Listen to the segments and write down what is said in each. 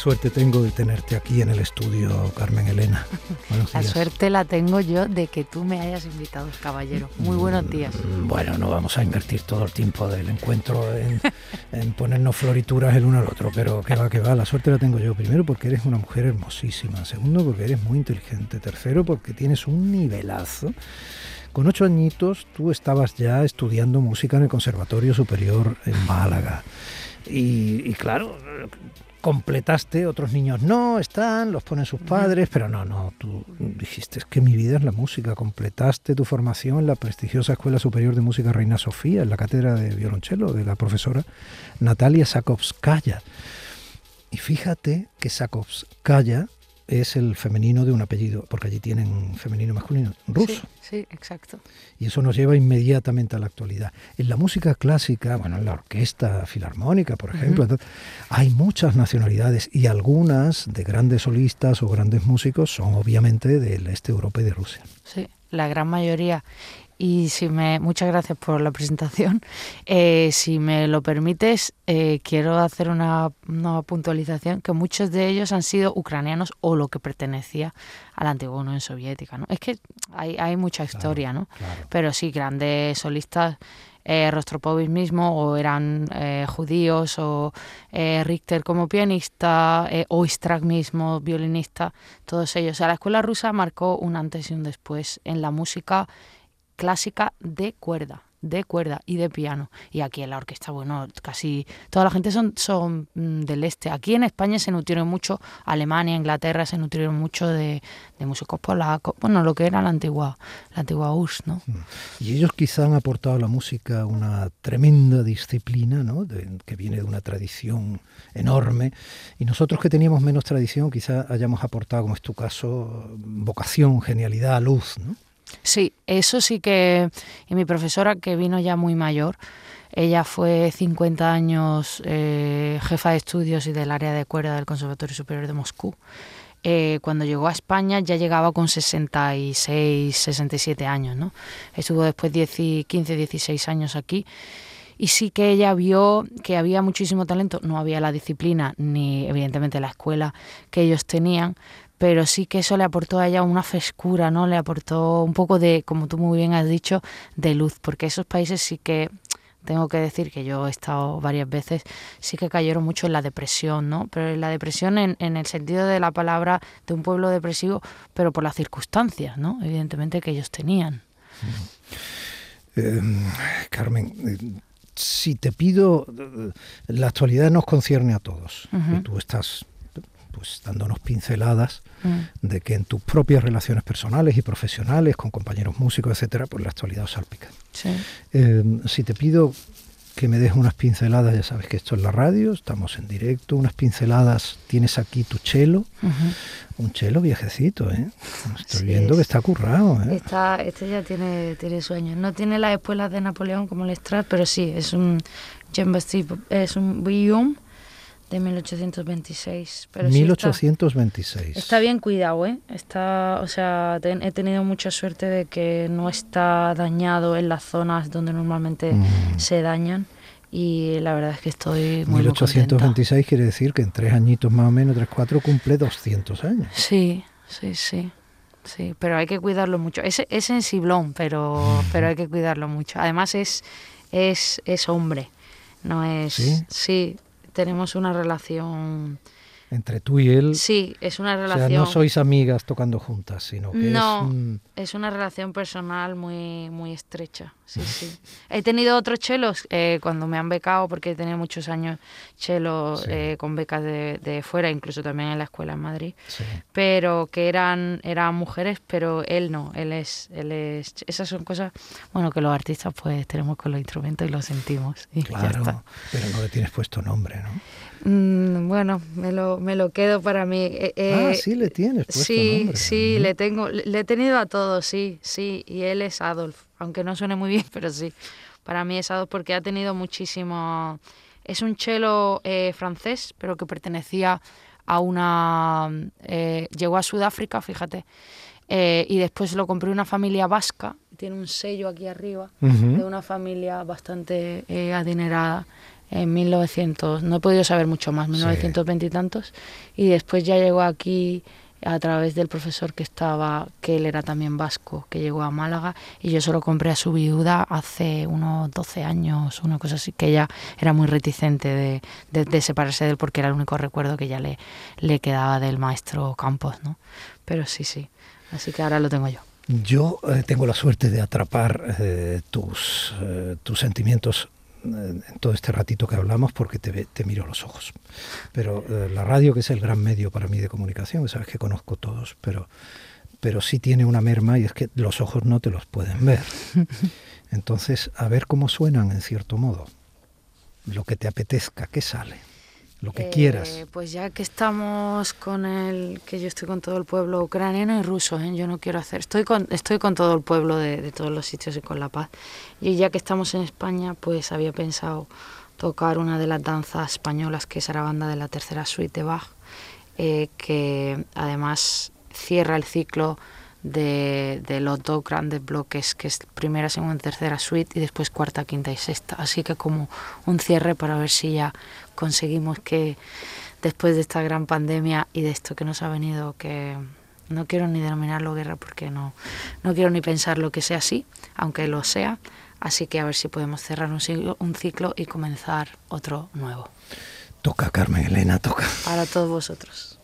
Suerte tengo de tenerte aquí en el estudio, Carmen Elena. La suerte la tengo yo de que tú me hayas invitado, caballero. Muy buenos días. Bueno, no vamos a invertir todo el tiempo del encuentro en, ponernos florituras el uno al otro, pero que va, que va, la suerte la tengo yo. Primero porque eres una mujer hermosísima, segundo porque eres muy inteligente, tercero porque tienes un nivelazo. Con ocho añitos tú estabas ya estudiando música en el Conservatorio Superior en Málaga. y, claro, completaste, otros niños no, están, los ponen sus padres, pero no, no, tú dijiste es que mi vida es la música, completaste tu formación en la prestigiosa Escuela Superior de Música Reina Sofía, en la cátedra de violonchelo de la profesora Natalia Sakovskaya. Y fíjate que Sakovskaya es el femenino de un apellido, porque allí tienen femenino y masculino, ruso. Sí, exacto. Y eso nos lleva inmediatamente a la actualidad. En la música clásica, bueno, en la orquesta filarmónica, por ejemplo, hay muchas nacionalidades y algunas de grandes solistas o grandes músicos son obviamente del este Europa y de Rusia. Sí, la gran mayoría. Y si me, muchas gracias por la presentación. Eh, si me lo permites, eh, quiero hacer una, puntualización que muchos de ellos han sido ucranianos o lo que pertenecía a la antigua Unión Soviética. ¿no? Es que hay, hay mucha historia, ¿no? Pero sí, grandes solistas. Eh, Rostropovich mismo, o eran eh, judíos, o Richter como pianista, o Istrak mismo, violinista, todos ellos. O sea, la escuela rusa marcó un antes y un después en la música clásica de cuerda de cuerda y de piano. Y aquí en la orquesta, bueno, casi toda la gente son, son mm, del este. Aquí en España se nutrieron mucho, Alemania, Inglaterra se nutrieron mucho de, músicos polacos, bueno, lo que era la antigua, la antigua URSS, ¿no? Mm. Y ellos quizá han aportado a la música una tremenda disciplina, ¿no? que viene de una tradición enorme. Y nosotros que teníamos menos tradición, quizá hayamos aportado, como es tu caso, vocación, genialidad, luz, ¿no? Sí, eso sí que... Y mi profesora, que vino ya muy mayor, ella fue 50 años eh, jefa de estudios y del área de cuerda del Conservatorio Superior de Moscú. Eh, cuando llegó a España ya llegaba con 66, 67 años, ¿no? Estuvo después 10 15, 16 años aquí y sí que ella vio que había muchísimo talento, no había la disciplina ni evidentemente la escuela que ellos tenían, pero sí que eso le aportó a ella una frescura, ¿no? Le aportó un poco de, como tú muy bien has dicho, de luz, porque esos países sí que tengo que decir que yo he estado varias veces, sí que cayeron mucho en la depresión, ¿no? Pero en la depresión en, en el sentido de la palabra de un pueblo depresivo, pero por las circunstancias, ¿no? Evidentemente que ellos tenían. Eh, Carmen, eh, si te pido, eh, la actualidad nos concierne a todos. Tú estás pues dándonos pinceladas mm. de que en tus propias relaciones personales y profesionales, con compañeros músicos, etcétera, pues la actualidad os salpica. Eh, si te pido que me des unas pinceladas, ya sabes que esto es la radio, estamos en directo, unas pinceladas, tienes aquí tu chelo, un chelo viejecito, ¿eh? Estoy viendo que está currado, ¿eh? este ya tiene, tiene sueños, no tiene las espuelas de Napoleón como el Strat, pero sí, es un es un de 1826. Pero 1826. está, bien cuidado, ¿eh? Está, o sea, he tenido mucha suerte de que no está dañado en las zonas donde normalmente mm. se dañan y la verdad es que estoy muy 1826 quiere decir que en tres añitos más o menos, tres, cuatro, cumple 200 años. Sí, sí, sí. Sí, pero hay que cuidarlo mucho. Es, es sensiblón, pero, pero hay que cuidarlo mucho. Además es, es, es hombre, no es... Sí, sí tenemos una relación entre tú y él. Sí, es una relación. O sea, no sois amigas tocando juntas, sino que no, es, un... es una relación personal muy, muy estrecha. Sí, sí. He tenido otros chelos eh, cuando me han becado, porque he tenido muchos años chelos eh, con becas de, de, fuera, incluso también en la escuela en Madrid. Pero que eran, eran mujeres, pero él no. Él es, él es. Esas son cosas, bueno, que los artistas pues tenemos con los instrumentos y los sentimos. claro, pero no le tienes puesto nombre, ¿no? Mm, bueno, me lo, me lo quedo para mí. Eh, ah, sí le tienes. Puesto sí, sí, le tengo, le he tenido a todos, sí, sí, y él es Adolf, aunque no suene muy bien, pero sí, para mí es Adolf porque ha tenido muchísimo. Es un cello francés, pero que pertenecía a una. llegó a Sudáfrica, fíjate, y después lo compré una familia vasca tiene un sello aquí arriba de una familia bastante eh, adinerada en 1900, no he podido saber mucho más, 1920 y tantos, y después ya llegó aquí a través del profesor que estaba, que él era también vasco, que llegó a Málaga, y yo solo compré a su viuda hace unos 12 años, una cosa así, que ella era muy reticente de, de, separarse de él porque era el único recuerdo que ya le, le quedaba del maestro Campos, ¿no? Pero sí, sí, así que ahora lo tengo yo. Yo eh, tengo la suerte de atrapar eh, tus, eh, tus sentimientos en todo este ratito que hablamos porque te, te miro los ojos. Pero la radio, que es el gran medio para mí de comunicación, sabes que conozco todos, pero, pero sí tiene una merma y es que los ojos no te los pueden ver. Entonces, a ver cómo suenan en cierto modo. Lo que te apetezca, ¿qué sale? Lo que quieras. Eh, pues ya que estamos con el, que yo estoy con todo el pueblo ucraniano y ruso, ¿eh? yo no quiero hacer, estoy con, estoy con todo el pueblo de, todos los sitios y con la paz. Y ya que estamos en España, pues había pensado tocar una de las danzas españolas, que es la banda de la tercera suite de Bach, eh, que además cierra el ciclo de, de, los dos grandes bloques, que es primera, segunda, tercera suite y después cuarta, quinta y sexta. Así que como un cierre para ver si ya conseguimos que después de esta gran pandemia y de esto que nos ha venido, que no quiero ni denominarlo guerra porque no, no quiero ni pensar lo que sea así, aunque lo sea, así que a ver si podemos cerrar un ciclo, un ciclo y comenzar otro nuevo. Toca, Carmen Elena, toca. Para todos vosotros.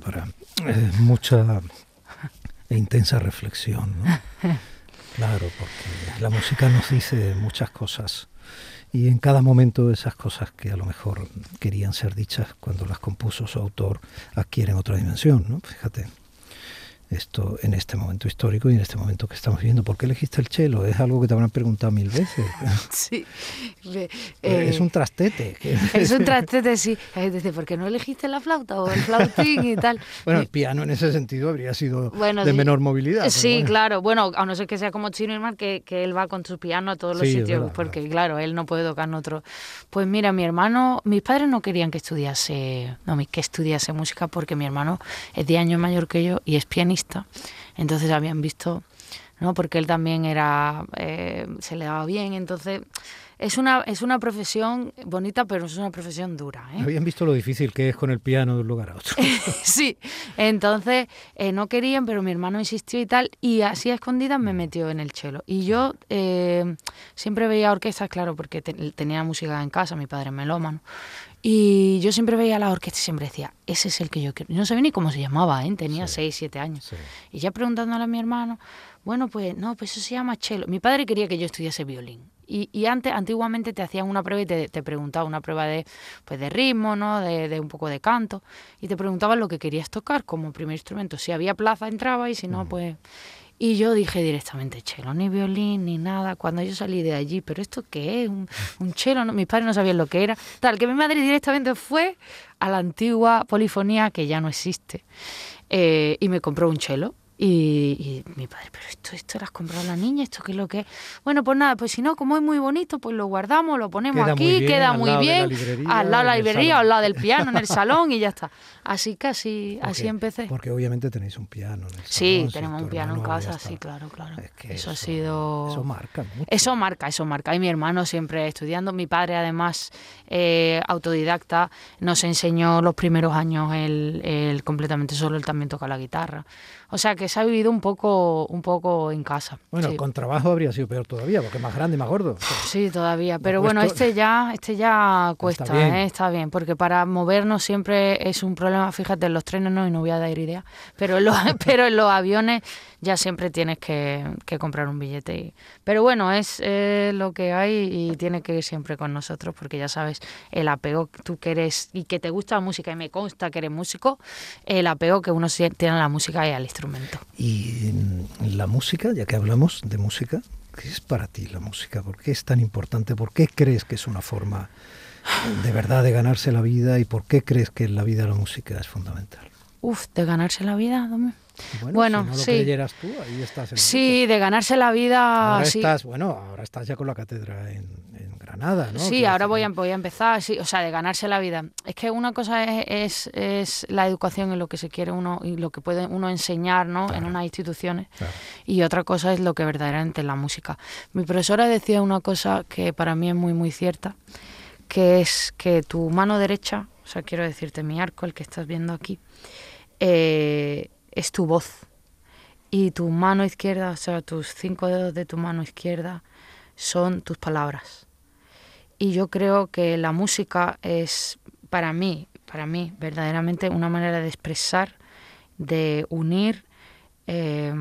Para eh, mucha e intensa reflexión. Claro, porque la música nos dice muchas cosas y en cada momento esas cosas que a lo mejor querían ser dichas cuando las compuso su autor adquieren otra dimensión, ¿no? Fíjate esto en este momento histórico y en este momento que estamos viviendo. ¿Por qué elegiste el chelo? Es algo que te habrán preguntado mil veces. Sí. es un trastete. Es un trastete, sí. Dice, ¿por qué no elegiste la flauta o el flautín y tal? Bueno, el piano en ese sentido habría sido de menor movilidad. Sí, claro. Bueno, a no ser que sea como Chino Irmán, que, que él va con su piano a todos los sitios, porque claro, él no puede tocar en otro. Pues mira, mi hermano, mis padres no querían que estudiase, no, que estudiase música porque mi hermano es 10 años mayor que yo y es pianista entonces habían visto, ¿no? Porque él también era, eh, se le daba bien, entonces es una, es una profesión bonita, pero es una profesión dura. ¿eh? Habían visto lo difícil que es con el piano de un lugar a otro. sí, entonces eh, no querían, pero mi hermano insistió y tal, y así a escondidas me metió en el chelo. Y yo eh, siempre veía orquestas, claro, porque tenía música en casa, mi padre es melómano. Y yo siempre veía la orquesta y siempre decía, ese es el que yo quiero. No sabía ni cómo se llamaba, ¿eh? tenía 6, 7 años. Y ya preguntándole a mi hermano, bueno, pues no, pues eso se llama chelo. Mi padre quería que yo estudiase violín. Y, y antes, antiguamente te hacían una prueba y te, te preguntaban una prueba de, pues de ritmo, ¿no? De, de, un poco de canto. Y te preguntaban lo que querías tocar como primer instrumento. Si había plaza entraba y si no, pues... Y yo dije directamente, chelo, ni violín, ni nada. Cuando yo salí de allí, ¿pero esto qué es? ¿Un, un chelo? No, mis padres no sabían lo que era. Tal, que mi madre directamente fue a la antigua polifonía, que ya no existe, eh, y me compró un chelo. Y, y, mi padre, pero esto, esto lo has comprado a la niña, esto qué es lo que es. Bueno, pues nada, pues si no, como es muy bonito, pues lo guardamos, lo ponemos Queda aquí, muy bien, queda al muy lado de la bien, librería, al lado de la librería, al lado del piano, en el salón y ya está. Así que así, empecé. Porque obviamente tenéis un piano en el Sí, salón, si tenemos un piano en casa, sí, claro, claro. Es que eso, ha sido... Eso marca mucho. Eso marca, eso marca. Y mi hermano siempre estudiando. Mi padre, además, eh, autodidacta, nos enseñó los primeros años él, él completamente solo. Él también toca la guitarra. O sea que se ha vivido un poco, un poco en casa. Bueno, sí. con trabajo habría sido peor todavía, porque más grande y más gordo. Sí, todavía. Pero bueno, este ya, este ya cuesta, bien. ¿eh? está bien, porque para movernos siempre es un problema. Fíjate, en los trenes no, y no voy a dar idea, pero en los, pero en los aviones ya siempre tienes que, que comprar un billete. y- pero bueno, es eh, lo que hay y tiene que ir siempre con nosotros, porque ya sabes, el apego que tú que eres y que te gusta la música y me consta que eres músico, el apego que uno tiene a la música y al instrumento. Y la música, ya que hablamos de música, ¿qué es para ti la música? ¿Por qué es tan importante? ¿Por qué crees que es una forma de verdad de ganarse la vida? ¿Y por qué crees que en la vida la música es fundamental? Uf, de ganarse la vida, Domi. Bueno, Bueno, si no lo sí. creyeras tú, ahí estás. En Sí, de ganarse la vida. Ahora sí. estás, bueno, ahora estás ya con la cátedra en, en Granada, ¿no? Sí, ahora voy a, voy a empezar, sí, o sea, de ganarse la vida. Es que una cosa es, es, es la educación y lo que se quiere uno y lo que puede uno enseñar ¿no? en unas instituciones Claro. y otra cosa es lo que verdaderamente es la música. Mi profesora decía una cosa que para mí es muy, muy cierta, que es que tu mano derecha, o sea, quiero decirte mi arco, el que estás viendo aquí, eh, es tu voz. Y tu mano izquierda, o sea, tus cinco dedos de tu mano izquierda son tus palabras. Y yo creo que la música es, para mí, para mí, verdaderamente una manera de expresar, de unir, eh,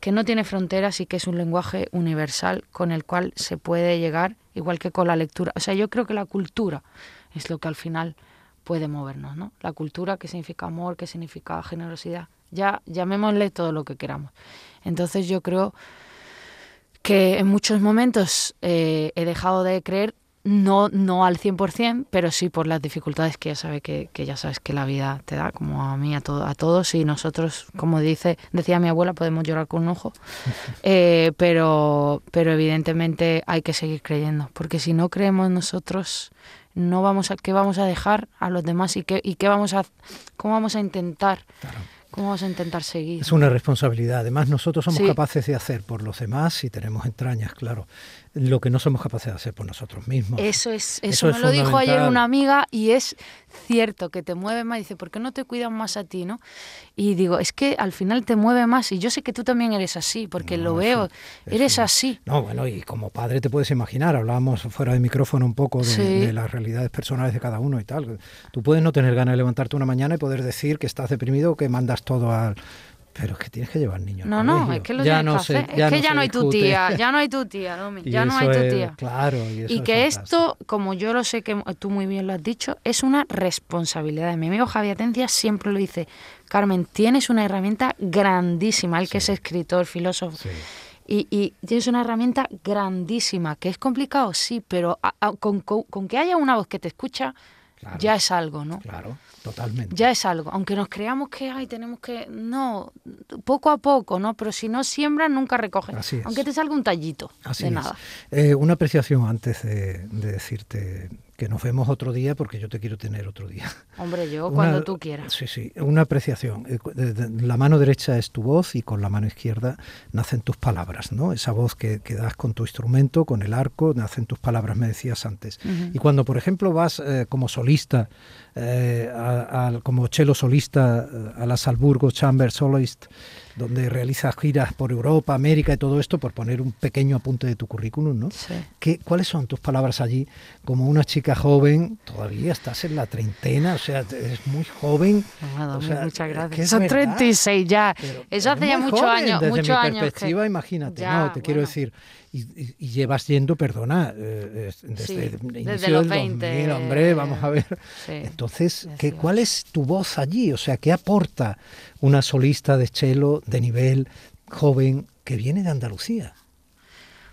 que no tiene fronteras y que es un lenguaje universal con el cual se puede llegar, igual que con la lectura. O sea, yo creo que la cultura es lo que al final puede movernos, ¿no? La cultura que significa amor, que significa generosidad. Ya llamémosle todo lo que queramos. Entonces yo creo que en muchos momentos eh, he dejado de creer, no, no al 100%, pero sí por las dificultades que ya, sabe que, que ya sabes que la vida te da, como a mí, a, to- a todos, y nosotros, como dice, decía mi abuela, podemos llorar con un ojo, eh, pero, pero evidentemente hay que seguir creyendo, porque si no creemos nosotros, no vamos a, ¿qué vamos a dejar a los demás y qué, y qué vamos a, cómo vamos a intentar, Claro. Cómo vamos a intentar seguir? Es una responsabilidad. Además, nosotros somos Sí. capaces de hacer por los demás y tenemos entrañas, claro. Lo que no somos capaces de hacer por nosotros mismos. Eso es, eso, Eso me es lo dijo ayer una amiga y es cierto que te mueve más. Dice, ¿por qué no te cuidas más a ti, no? Y digo, es que al final te mueve más y yo sé que tú también eres así, porque No, lo veo, eso eres así. No, bueno, y como padre te puedes imaginar, hablábamos fuera de micrófono un poco de, Sí. de las realidades personales de cada uno y tal. Tú puedes no tener ganas de levantarte una mañana y poder decir que estás deprimido o que mandas todo al... Pero es que tienes que llevar niños. No, no, es que lo Ya tienes no que se-. Es que no ya no hay tu tía, ya no hay tu tía, Domi, ya no hay tu es- tía. Claro, y, eso Y es que esto, como yo lo sé que tú muy bien lo has dicho, es una responsabilidad. Mi amigo Javier Atencia siempre lo dice, Carmen, tienes una herramienta grandísima, él que es escritor, filósofo. Sí. Y, y tienes una herramienta grandísima, que es complicado, sí, pero a- a- con, con- con que haya una voz que te escucha, Claro. ya es algo, ¿no? Claro, totalmente. Ya es algo, aunque nos creamos que ay, tenemos que. No, poco a poco, ¿no? Pero si no siembras, nunca recoges. Así es. Aunque te salga un tallito Así de es. nada. Eh, una apreciación antes de, de decirte que nos vemos otro día porque yo te quiero tener otro día. Hombre, yo cuando tú quieras. Sí, sí, una apreciación. Eh, la mano derecha es tu voz y con la mano izquierda nacen tus palabras, ¿no? Esa voz que, que das con tu instrumento, con el arco, nacen tus palabras, me decías antes. Y cuando, por ejemplo, vas eh, como solista, eh, como cello solista a la Salzburgo Chamber Soloist, donde realizas giras por Europa, América y todo esto, por poner un pequeño apunte de tu currículum, ¿no? Sí. ¿Cuáles son tus palabras allí? Como una chica joven, todavía estás en la treintena, o sea, eres muy joven. muchas gracias. Son 36 ya. Eso hace ya muchos años. Desde muchos mi perspectiva, imagínate, no, te quiero decir, y, llevas yendo, perdona, eh, desde, el inicio los del 20, hombre, vamos a ver. Entonces, ¿qué, ¿cuál es tu voz allí? O sea, ¿qué aporta una solista de cello de nivel joven que viene de Andalucía?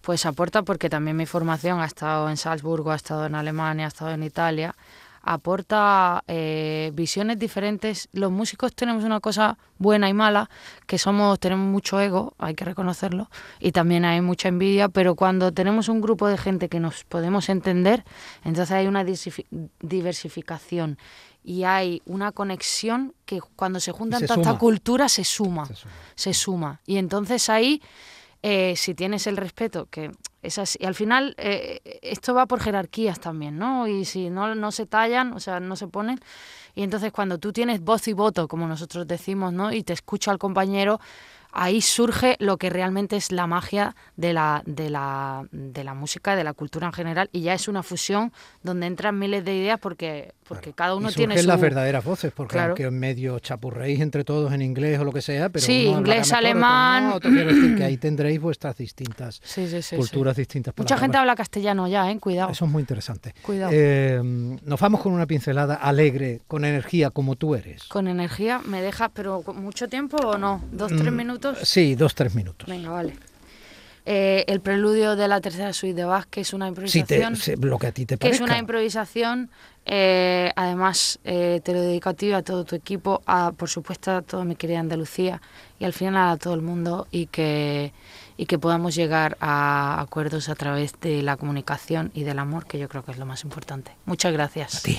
Pues aporta porque también mi formación ha estado en Salzburgo, ha estado en Alemania, ha estado en Italia aporta eh, visiones diferentes. Los músicos tenemos una cosa buena y mala, que somos tenemos mucho ego, hay que reconocerlo, y también hay mucha envidia, pero cuando tenemos un grupo de gente que nos podemos entender, entonces hay una diversificación y hay una conexión que cuando se juntan tanta cultura se suma, se suma, Y entonces ahí, eh, si tienes el respeto, que y al final eh, esto va por jerarquías también, ¿no? Y si no, no se tallan, o sea, no se ponen. Y entonces cuando tú tienes voz y voto, como nosotros decimos, ¿no? Y te escucha al compañero, ahí surge lo que realmente es la magia de la, de la, de la música, de la cultura en general, y ya es una fusión donde entran miles de ideas porque, porque cada uno y tiene su... las verdaderas voces, porque aunque en medio chapurréis entre todos en inglés o lo que sea, pero sí, inglés, alemán... no, te quiero decir que ahí tendréis vuestras distintas culturas distintas. Mucha gente habla castellano ya, ¿eh? Cuidado. Eso es muy interesante. Cuidado. Eh, nos vamos con una pincelada alegre, con energía, como tú eres. Con energía, ¿me dejas, pero mucho tiempo o no? ¿Dos, tres mm, minutos? Sí, dos, tres minutos. Venga, vale. Eh, el preludio de la tercera suite de Bach, que es una improvisación. Sí, lo que a ti te Que es una improvisación, eh, además eh, te lo dedico a ti, a todo tu equipo, a, por supuesto a toda mi querida Andalucía y al final a todo el mundo y que, y que podamos llegar a acuerdos a través de la comunicación y del amor, que yo creo que es lo más importante. Muchas gracias. A ti.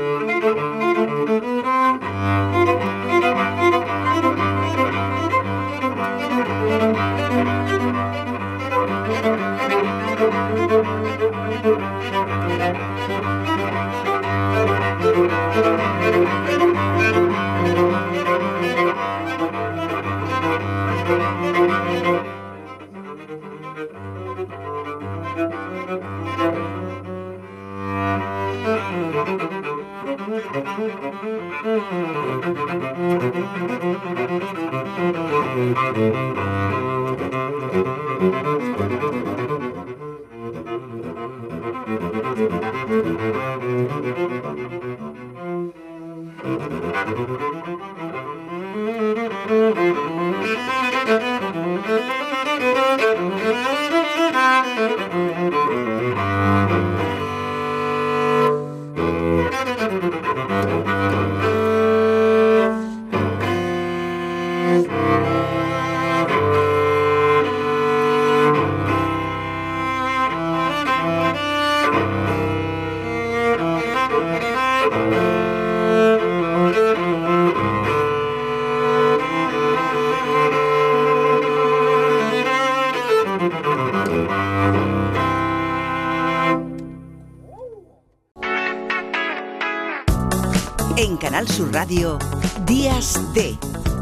Radio, Días de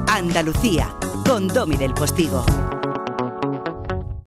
Andalucía, con Domi del Postigo.